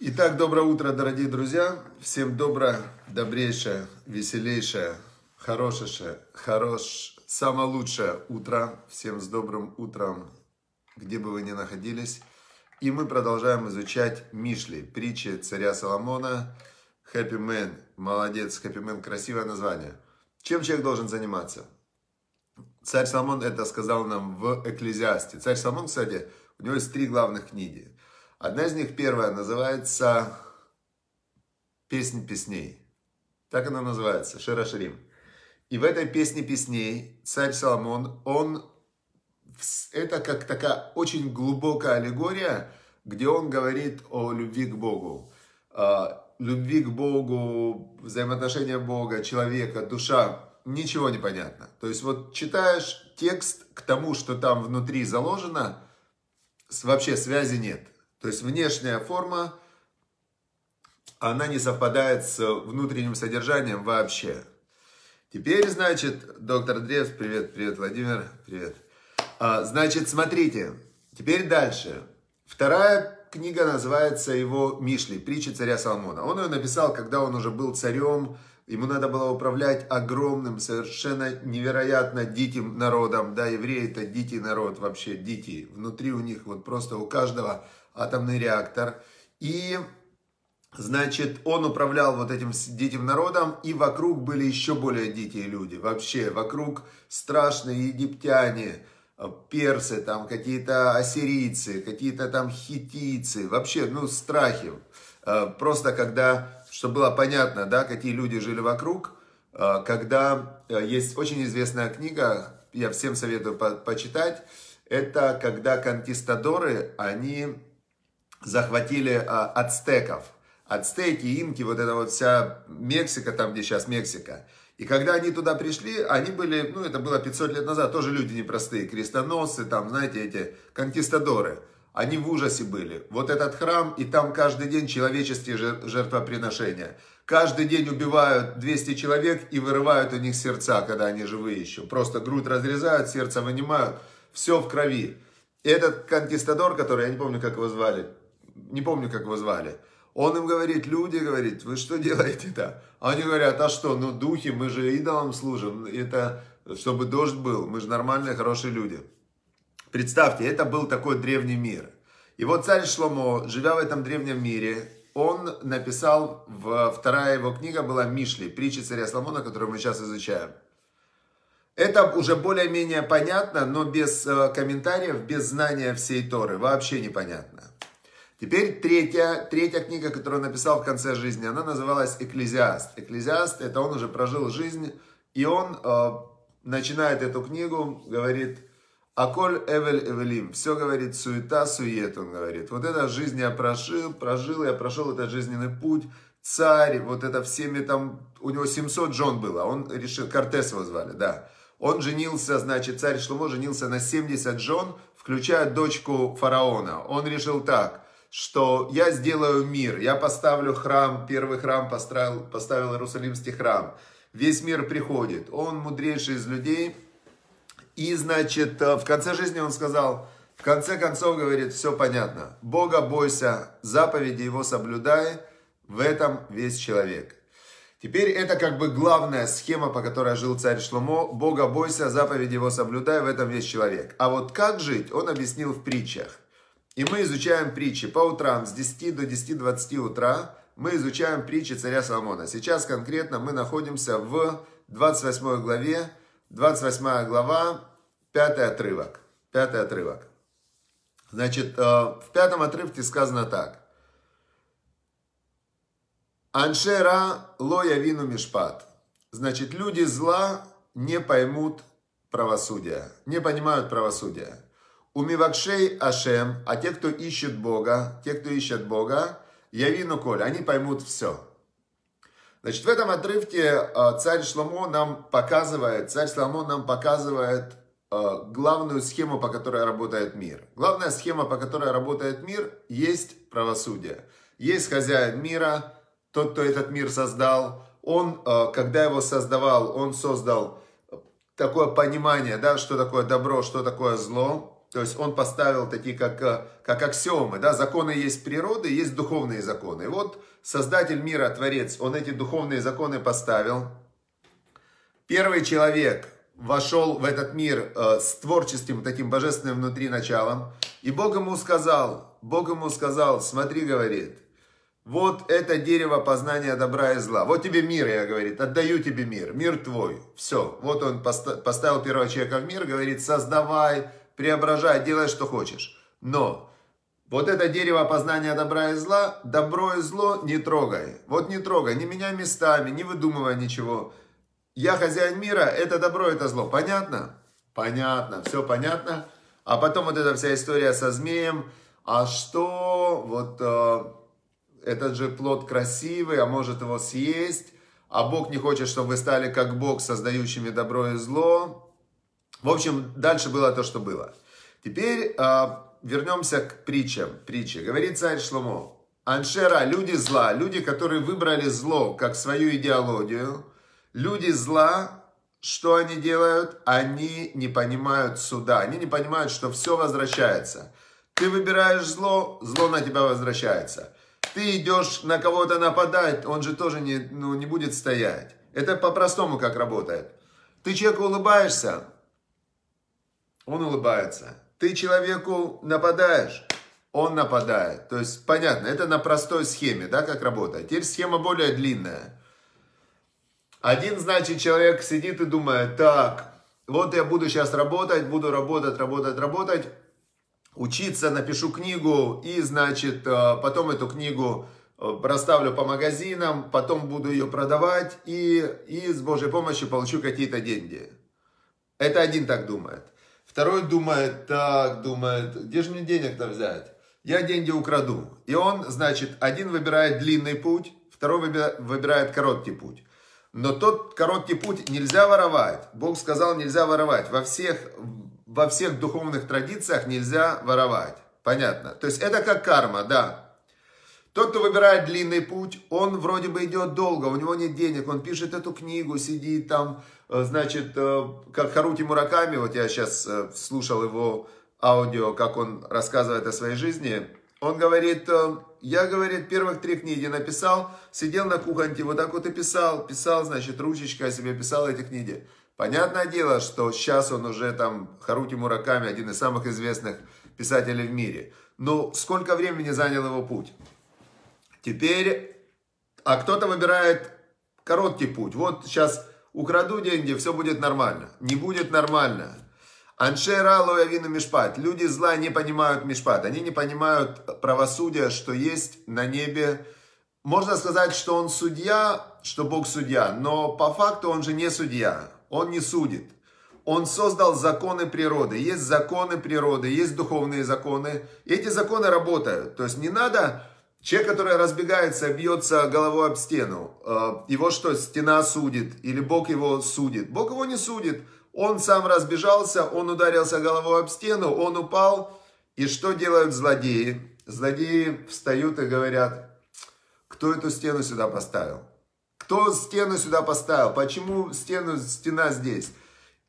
Итак, доброе утро, дорогие друзья. Всем доброе, добрейшее, веселейшее, хорошее, хорош, самое лучшее утро. Всем с добрым утром, где бы вы ни находились. И мы продолжаем изучать Мишли, притчи царя Соломона. Happy Man, молодец, Happy Man, красивое название. Чем человек должен заниматься? Царь Соломон это сказал нам в Экклезиасте. Царь Соломон, кстати, у него есть три главных книги. Одна из них, первая, называется «Песнь песней». Так она называется, Шира Ширим. И в этой песне песней царь Соломон, он, это как такая очень глубокая аллегория, где он говорит о любви к Богу. А, любви к Богу, взаимоотношения Бога, человека, душа, ничего не понятно. То есть вот читаешь текст к тому, что там внутри заложено, вообще связи нет. То есть внешняя форма, она не совпадает с внутренним содержанием вообще. Теперь, значит, доктор Древс, привет, привет, Владимир, привет. А, значит, смотрите, теперь дальше. Вторая книга называется его Мишли, притча царя Соломона. Он ее написал, когда он уже был царем, ему надо было управлять огромным, совершенно невероятно диким народом. Да, евреи это дикий народ вообще, дикий. Внутри у них вот просто у каждого атомный реактор. И, значит, он управлял вот этим диким народом, и вокруг были еще более дикие люди. Вообще, вокруг страшные египтяне, персы, там какие-то ассирийцы, какие-то там хитийцы. Вообще, ну, страхи. Э, просто когда, чтобы было понятно, да, какие люди жили вокруг, э, когда э, есть очень известная книга, я всем советую по почитать, это когда конкистадоры, они захватили а, ацтеков. Ацтеки, инки, вот эта вот вся Мексика, там, где сейчас Мексика. И когда они туда пришли, они были, ну, это было 500 лет назад, тоже люди непростые, крестоносцы, там, знаете, эти конкистадоры. Они в ужасе были. Вот этот храм, и там каждый день человеческие жертвоприношения. Каждый день убивают 200 человек и вырывают у них сердца, когда они живые еще. Просто грудь разрезают, сердце вынимают, все в крови. И этот конкистадор, который, я не помню, как его звали, не помню, как его звали. Он им говорит, люди, говорит, вы что делаете-то? Они говорят, а что, ну духи, мы же идолам служим, это чтобы дождь был, мы же нормальные, хорошие люди. Представьте, это был такой древний мир. И вот царь Шломо, живя в этом древнем мире, он написал, в, вторая его книга была Мишли, притча царя Соломона, которую мы сейчас изучаем. Это уже более-менее понятно, но без э, комментариев, без знания всей Торы, вообще непонятно. Теперь третья, третья книга, которую он написал в конце жизни, она называлась «Экклезиаст». «Экклезиаст» – это он уже прожил жизнь, и он э, начинает эту книгу, говорит «Аколь эвель эвелим». Все говорит суета, сует, он говорит. Вот эта жизнь я прожил, прожил, я прошел этот жизненный путь, царь, вот это всеми там, у него 700 жен было, он решил, Кортес его звали, да. Он женился, значит, царь Шломо женился на 70 жен, включая дочку фараона. Он решил так – что я сделаю мир, я поставлю храм, первый храм поставил, поставил Иерусалимский храм. Весь мир приходит, он мудрейший из людей. И, значит, э, в конце жизни он сказал, в конце концов, говорит, все понятно. Бога бойся, заповеди его соблюдай, в этом весь человек. Теперь это как бы главная схема, по которой жил царь Шломо. Бога бойся, заповеди его соблюдай, в этом весь человек. А вот как жить, он объяснил в притчах. И мы изучаем притчи по утрам с 10 до 10-20 утра. Мы изучаем притчи царя Соломона. Сейчас конкретно мы находимся в 28 главе. 28 глава, пятый отрывок. Пятый отрывок. Значит, э, в пятом отрывке сказано так. Аншера лоя вину мишпат. Значит, люди зла не поймут правосудия, не понимают правосудия. Умивакшей Ашем, а те, кто ищет Бога, те, кто ищет Бога, Явину Коль, они поймут все. Значит, в этом отрывке э, царь Шломо нам показывает, царь Шломо нам показывает э, главную схему, по которой работает мир. Главная схема, по которой работает мир, есть правосудие. Есть хозяин мира, тот, кто этот мир создал. Он, э, когда его создавал, он создал такое понимание, да, что такое добро, что такое зло. То есть он поставил такие, как, э, как аксиомы. Да? Законы есть природы, есть духовные законы. И вот Создатель мира, Творец, он эти духовные законы поставил. Первый человек вошел в этот мир э, с творческим, таким божественным внутри началом. И Бог ему сказал, Бог ему сказал, смотри, говорит, вот это дерево познания добра и зла. Вот тебе мир, я говорит, отдаю тебе мир, мир твой. Все, вот он поставил первого человека в мир, говорит, создавай, преображай, делай, что хочешь. Но вот это дерево познания добра и зла, добро и зло не трогай. Вот не трогай, не меняй местами, не выдумывай ничего. Я хозяин мира, это добро, это зло. Понятно? Понятно, все понятно. А потом вот эта вся история со змеем. А что вот э, этот же плод красивый, а может его съесть, а Бог не хочет, чтобы вы стали как Бог, создающими добро и зло. В общем, дальше было то, что было. Теперь э, вернемся к притчам. Притче. Говорит царь Шломо. Аншера, люди зла, люди, которые выбрали зло как свою идеологию, люди зла, что они делают? Они не понимают суда, они не понимают, что все возвращается. Ты выбираешь зло, зло на тебя возвращается ты идешь на кого-то нападать, он же тоже не, ну, не будет стоять. Это по-простому как работает. Ты человеку улыбаешься, он улыбается. Ты человеку нападаешь, он нападает. То есть, понятно, это на простой схеме, да, как работает. Теперь схема более длинная. Один, значит, человек сидит и думает, так, вот я буду сейчас работать, буду работать, работать, работать учиться, напишу книгу и, значит, э, потом эту книгу э, расставлю по магазинам, потом буду ее продавать и, и с Божьей помощью получу какие-то деньги. Это один так думает. Второй думает, так, думает, где же мне денег-то взять? Я деньги украду. И он, значит, один выбирает длинный путь, второй выбирает короткий путь. Но тот короткий путь нельзя воровать. Бог сказал, нельзя воровать. Во всех во всех духовных традициях нельзя воровать. Понятно? То есть это как карма, да. Тот, кто выбирает длинный путь, он вроде бы идет долго, у него нет денег, он пишет эту книгу, сидит там, значит, э, как Харути Мураками, вот я сейчас э, слушал его аудио, как он рассказывает о своей жизни, он говорит, я, говорит, первых три книги написал, сидел на кухоньке, вот так вот и писал, писал, значит, ручечкой себе писал эти книги. Понятное дело, что сейчас он уже там, Харути Мураками, один из самых известных писателей в мире. Но сколько времени занял его путь? Теперь, а кто-то выбирает короткий путь. Вот сейчас украду деньги, все будет нормально. Не будет нормально. Аншера лоявину мишпат. Люди зла не понимают мишпат. Они не понимают правосудия, что есть на небе. Можно сказать, что он судья, что Бог судья. Но по факту он же не судья он не судит. Он создал законы природы. Есть законы природы, есть духовные законы. И эти законы работают. То есть не надо... Человек, который разбегается, бьется головой об стену, э, его что, стена судит? Или Бог его судит? Бог его не судит. Он сам разбежался, он ударился головой об стену, он упал. И что делают злодеи? Злодеи встают и говорят, кто эту стену сюда поставил? Кто стену сюда поставил? Почему стену, стена здесь?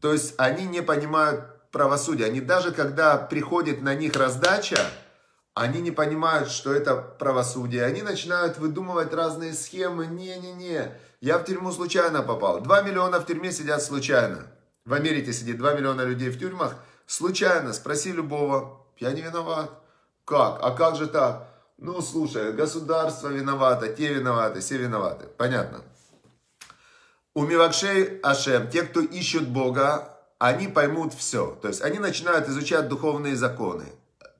То есть они не понимают правосудия. Они даже когда приходит на них раздача, они не понимают, что это правосудие. Они начинают выдумывать разные схемы. Не-не-не, я в тюрьму случайно попал. Два миллиона в тюрьме сидят случайно. В Америке сидит 2 миллиона людей в тюрьмах. Случайно, спроси любого. Я не виноват. Как? А как же так? Ну, слушай, государство виновато, те виноваты, все виноваты. Понятно. У Мивакшей Ашем, те, кто ищут Бога, они поймут все. То есть они начинают изучать духовные законы.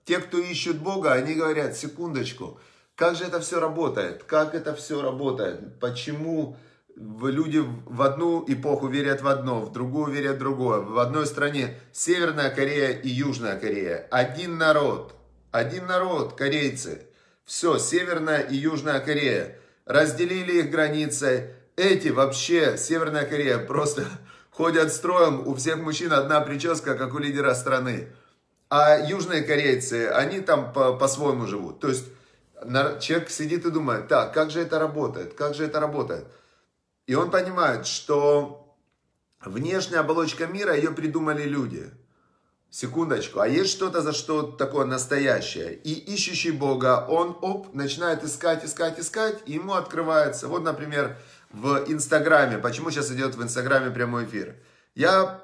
Те, кто ищут Бога, они говорят, секундочку, как же это все работает? Как это все работает? Почему люди в одну эпоху верят в одно, в другую верят в другое. В одной стране Северная Корея и Южная Корея. Один народ. Один народ, корейцы. Все, Северная и Южная Корея. Разделили их границы. Эти вообще, Северная Корея, просто ходят строем. У всех мужчин одна прическа, как у лидера страны. А южные корейцы, они там по-своему по живут. То есть человек сидит и думает, так, как же это работает, как же это работает. И он понимает, что внешняя оболочка мира, ее придумали люди. секундочку, а есть что-то за что такое настоящее. И ищущий Бога, он, оп, начинает искать, искать, искать, и ему открывается. Вот, например, в Инстаграме. Почему сейчас идет в Инстаграме прямой эфир? Я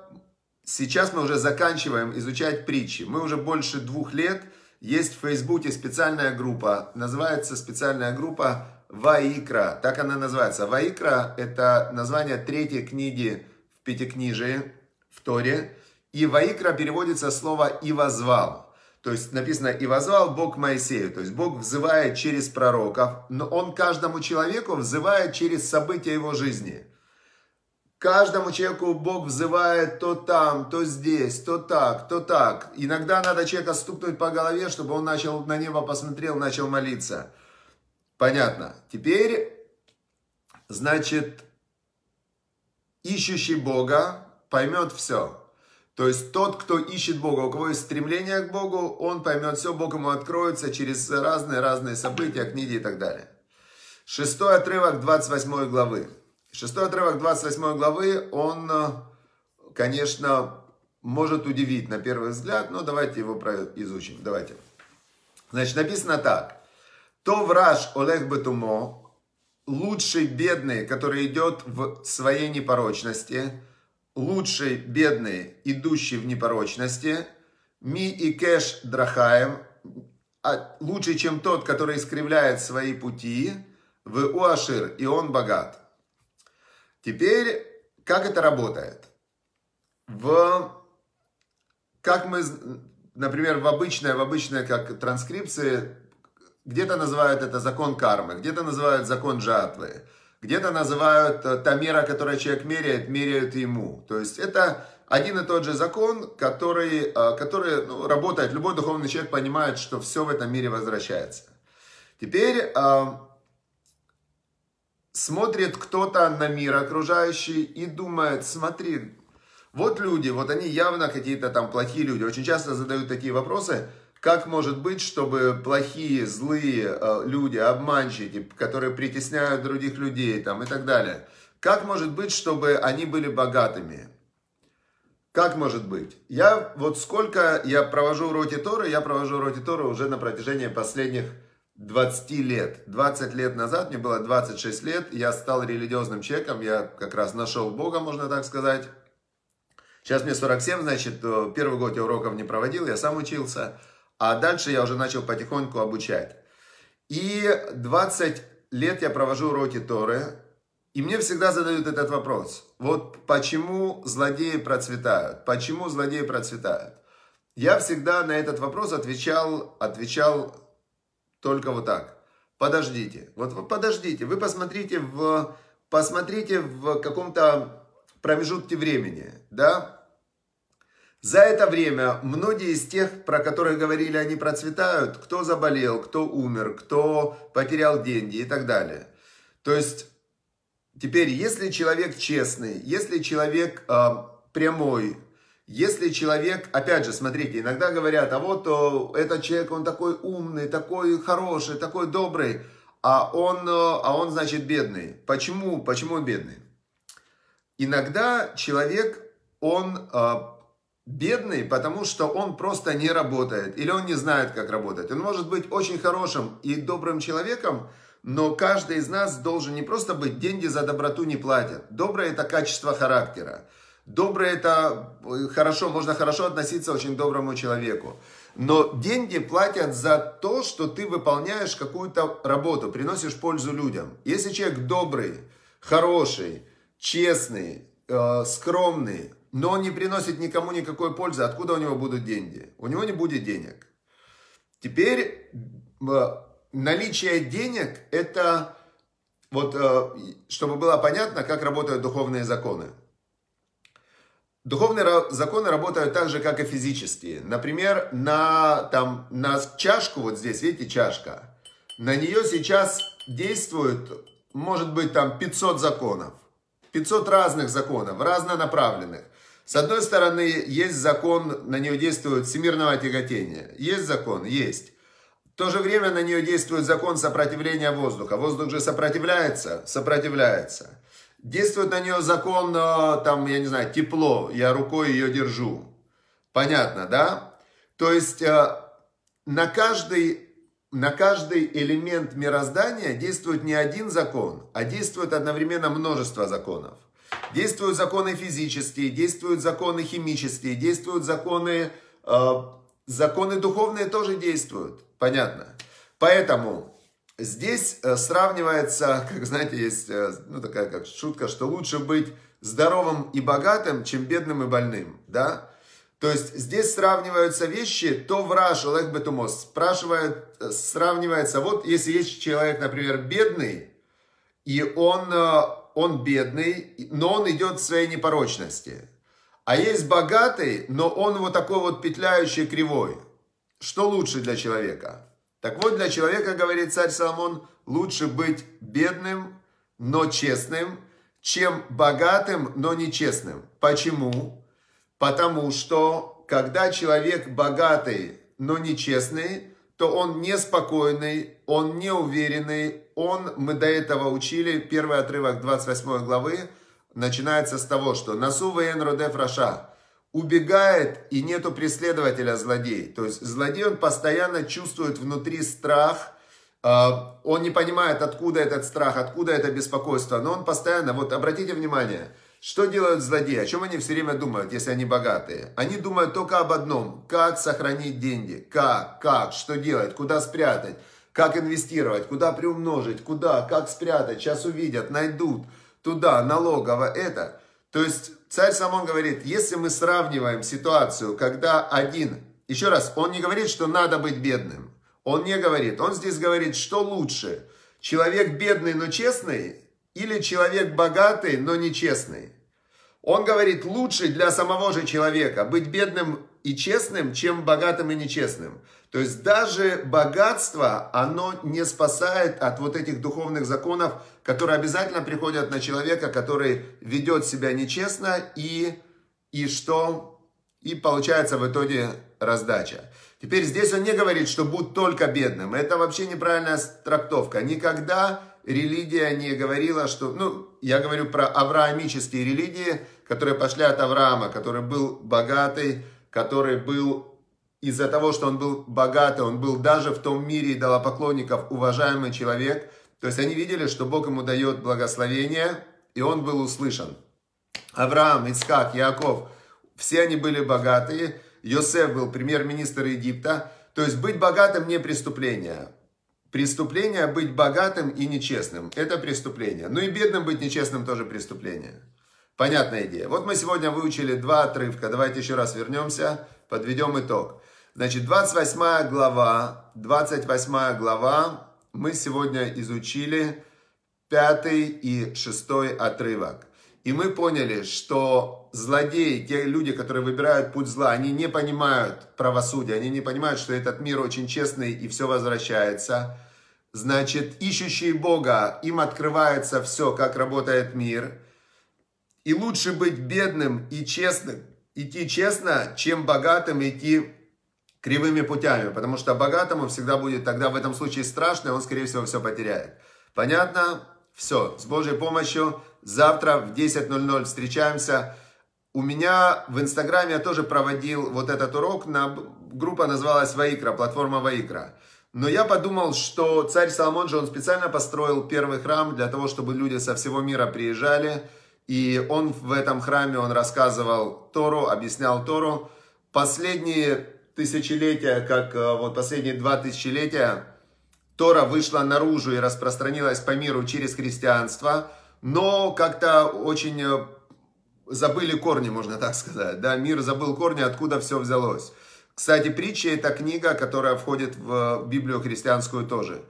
Сейчас мы уже заканчиваем изучать притчи. Мы уже больше двух лет. Есть в Фейсбуке специальная группа. Называется специальная группа Ваикра. Так она называется. Ваикра – это название третьей книги в Пятикнижии, в Торе. И Ваикра переводится слово «и возвал». То есть написано «и возвал Бог Моисею». То есть Бог взывает через пророков, но Он каждому человеку взывает через события его жизни – Каждому человеку Бог взывает то там, то здесь, то так, то так. Иногда надо человека стукнуть по голове, чтобы он начал на небо посмотрел, начал молиться. Понятно. Теперь, значит, ищущий Бога поймет все. То есть тот, кто ищет Бога, у кого есть стремление к Богу, он поймет все, Бог ему откроется через разные-разные события, книги и так далее. Шестой отрывок 28 главы. Шестой отрывок 28 главы, он, э, конечно, может удивить на первый взгляд, но давайте его изучим. Давайте. Значит, написано так. То враж Олег Бетумо, лучший бедный, который идет в своей непорочности, лучший бедный, идущий в непорочности, ми и кэш драхаем, а лучше, чем тот, который искривляет свои пути, в уашир, и он богат. Теперь, как это работает? В, как мы, например, в обычной, в обычной как транскрипции, где-то называют это закон кармы, где-то называют закон жатвы, где-то называют э, та мера, которую человек меряет, меряют ему. То есть это один и тот же закон, который, э, который ну, работает. Любой духовный человек понимает, что все в этом мире возвращается. Теперь э, смотрит кто-то на мир окружающий и думает, смотри, вот люди, вот они явно какие-то там плохие люди. Очень часто задают такие вопросы, как может быть, чтобы плохие, злые э, люди, обманщики, которые притесняют других людей там и так далее, как может быть, чтобы они были богатыми? Как может быть? Я вот сколько я провожу уроки Торы, я провожу уроки Торы уже на протяжении последних 20 лет. 20 лет назад, мне было 26 лет, я стал религиозным человеком, я как раз нашел Бога, можно так сказать. Сейчас мне 47, значит, э, первый год я уроков не проводил, я сам учился, а дальше я уже начал потихоньку обучать. И 20 лет я провожу уроки Торы, и мне всегда задают этот вопрос. Вот почему злодеи процветают? Почему злодеи процветают? Я всегда на этот вопрос отвечал, отвечал только вот так. Подождите. Вот подождите. Вы посмотрите в, посмотрите в каком-то промежутке времени. Да? За это время многие из тех, про которых говорили, они процветают, кто заболел, кто умер, кто потерял деньги и так далее. То есть, теперь, если человек честный, если человек э, прямой, если человек, опять же, смотрите, иногда говорят, а вот о, этот человек, он такой умный, такой хороший, такой добрый, а он, а он значит, бедный. Почему? Почему бедный? Иногда человек, он э, бедный, потому что он просто не работает, или он не знает, как работать. Он может быть очень хорошим и добрым человеком, но каждый из нас должен не просто быть, деньги за доброту не платят. Доброе – это качество характера. Доброе это э, хорошо, можно хорошо относиться очень доброму человеку. Но деньги платят за то, что ты выполняешь какую-то работу, приносишь пользу людям. Если человек добрый, хороший, честный, э, скромный, но он не приносит никому никакой пользы, откуда у него будут деньги? У него не будет денег. Теперь э, наличие денег это вот, э, чтобы было понятно, как работают духовные законы. Духовные законы работают так же, как и физические. Например, на, там, на чашку, вот здесь, видите, чашка, на нее сейчас действует, может быть, там 500 законов. 500 разных законов, разнонаправленных. С одной стороны, есть закон, на нее действует всемирного тяготения. Есть закон? Есть. В то же время на нее действует закон сопротивления воздуха. Воздух же сопротивляется? Сопротивляется. Действует на нее закон, э, там, я не знаю, тепло, я рукой ее держу. Понятно, да? То есть э, на каждый, на каждый элемент мироздания действует не один закон, а действует одновременно множество законов. Действуют законы физические, действуют законы химические, действуют законы, э, законы духовные тоже действуют. Понятно? Поэтому здесь э, сравнивается, как знаете, есть э, ну, такая как шутка, что лучше быть здоровым и богатым, чем бедным и больным. Да? То есть здесь сравниваются вещи, то враж, Олег Бетумос, спрашивает, э, сравнивается, вот если есть человек, например, бедный, и он, он бедный, но он идет в своей непорочности. А есть богатый, но он вот такой вот петляющий кривой. Что лучше для человека? Так вот, для человека, говорит царь Соломон, лучше быть бедным, но честным, чем богатым, но нечестным. Почему? Потому что, когда человек богатый, но нечестный, то он неспокойный, он неуверенный, он, мы до этого учили, первый отрывок 28 главы, начинается с того, что «Насу вен родев раша» убегает и нету преследователя злодей. То есть злодей, он постоянно чувствует внутри страх, а, он не понимает, откуда этот страх, откуда это беспокойство, но он постоянно, вот обратите внимание, что делают злодеи, о чем они все время думают, если они богатые? Они думают только об одном, как сохранить деньги, как, как, что делать, куда спрятать, как инвестировать, куда приумножить, куда, как спрятать, сейчас увидят, найдут, туда, налогово, это. То есть Царь Самон говорит, если мы сравниваем ситуацию, когда один, еще раз, он не говорит, что надо быть бедным. Он не говорит, он здесь говорит, что лучше, человек бедный, но честный, или человек богатый, но нечестный. Он говорит, лучше для самого же человека быть бедным и честным, чем богатым и нечестным. То есть даже богатство, оно не спасает от вот этих духовных законов, которые обязательно приходят на человека, который ведет себя нечестно и, и что? И получается в итоге раздача. Теперь здесь он не говорит, что будь только бедным. Это вообще неправильная трактовка. Никогда религия не говорила, что... Ну, я говорю про авраамические религии, которые пошли от Авраама, который был богатый, который был из-за того, что он был богатый, он был даже в том мире идолопоклонников уважаемый человек. То есть они видели, что Бог ему дает благословение, и он был услышан. Авраам, Ицхак, Яков, все они были богатые. Йосеф был премьер-министр Египта. То есть быть богатым не преступление. Преступление быть богатым и нечестным. Это преступление. Ну и бедным быть нечестным тоже преступление. Понятная идея. Вот мы сегодня выучили два отрывка. Давайте еще раз вернемся, подведем итог. Значит, 28 глава, 28 глава, мы сегодня изучили пятый и шестой отрывок. И мы поняли, что злодеи, те люди, которые выбирают путь зла, они не понимают правосудия, они не понимают, что этот мир очень честный и все возвращается. Значит, ищущие Бога, им открывается все, как работает мир – и лучше быть бедным и честным, идти честно, чем богатым идти кривыми путями. Потому что богатому всегда будет тогда в этом случае страшно, и он, скорее всего, все потеряет. Понятно? Все. С Божьей помощью завтра в 10.00 встречаемся. У меня в Инстаграме я тоже проводил вот этот урок. На, группа называлась Ваикра, платформа Ваикра. Но я подумал, что царь Соломон же, он специально построил первый храм для того, чтобы люди со всего мира приезжали и он в этом храме, он рассказывал Тору, объяснял Тору. Последние тысячелетия, как э, вот последние два тысячелетия, Тора вышла наружу и распространилась по миру через христианство, но как-то очень э, забыли корни, можно так сказать. Да? Мир забыл корни, откуда все взялось. Кстати, притча – это книга, которая входит в Библию христианскую тоже.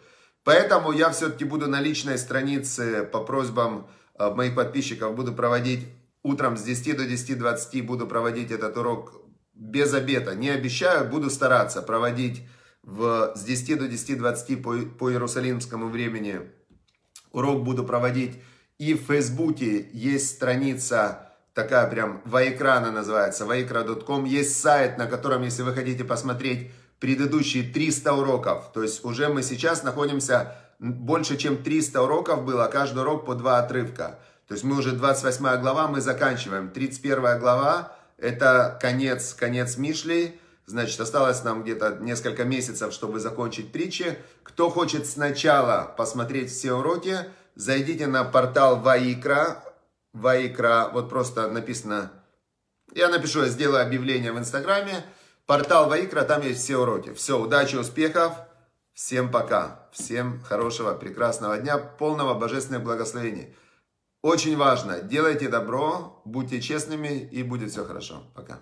Поэтому я все-таки буду на личной странице по просьбам Э, моих подписчиков буду проводить утром с 10 до 10.20 буду проводить этот урок без обета. Не обещаю, буду стараться проводить в, с 10 до 10.20 по, по иерусалимскому времени. Урок буду проводить и в Фейсбуке есть страница такая прям, Ваэкрана называется, vaikra.com. Есть сайт, на котором, если вы хотите посмотреть предыдущие 300 уроков, то есть уже мы сейчас находимся больше чем 300 уроков было, каждый урок по два отрывка. То есть мы уже 28 глава, мы заканчиваем. 31 глава, Это конец, конец Мишлей. Значит, осталось нам где-то несколько месяцев, чтобы закончить притчи. Кто хочет сначала посмотреть все уроки, зайдите на портал Ваикра. Ваикра, вот просто написано, я напишу, я сделаю объявление в Инстаграме. Портал Ваикра, там есть все уроки. Все, удачи, успехов. Всем пока. Всем хорошего, прекрасного дня, полного божественных благословений. Очень важно, делайте добро, будьте честными и будет все хорошо. Пока.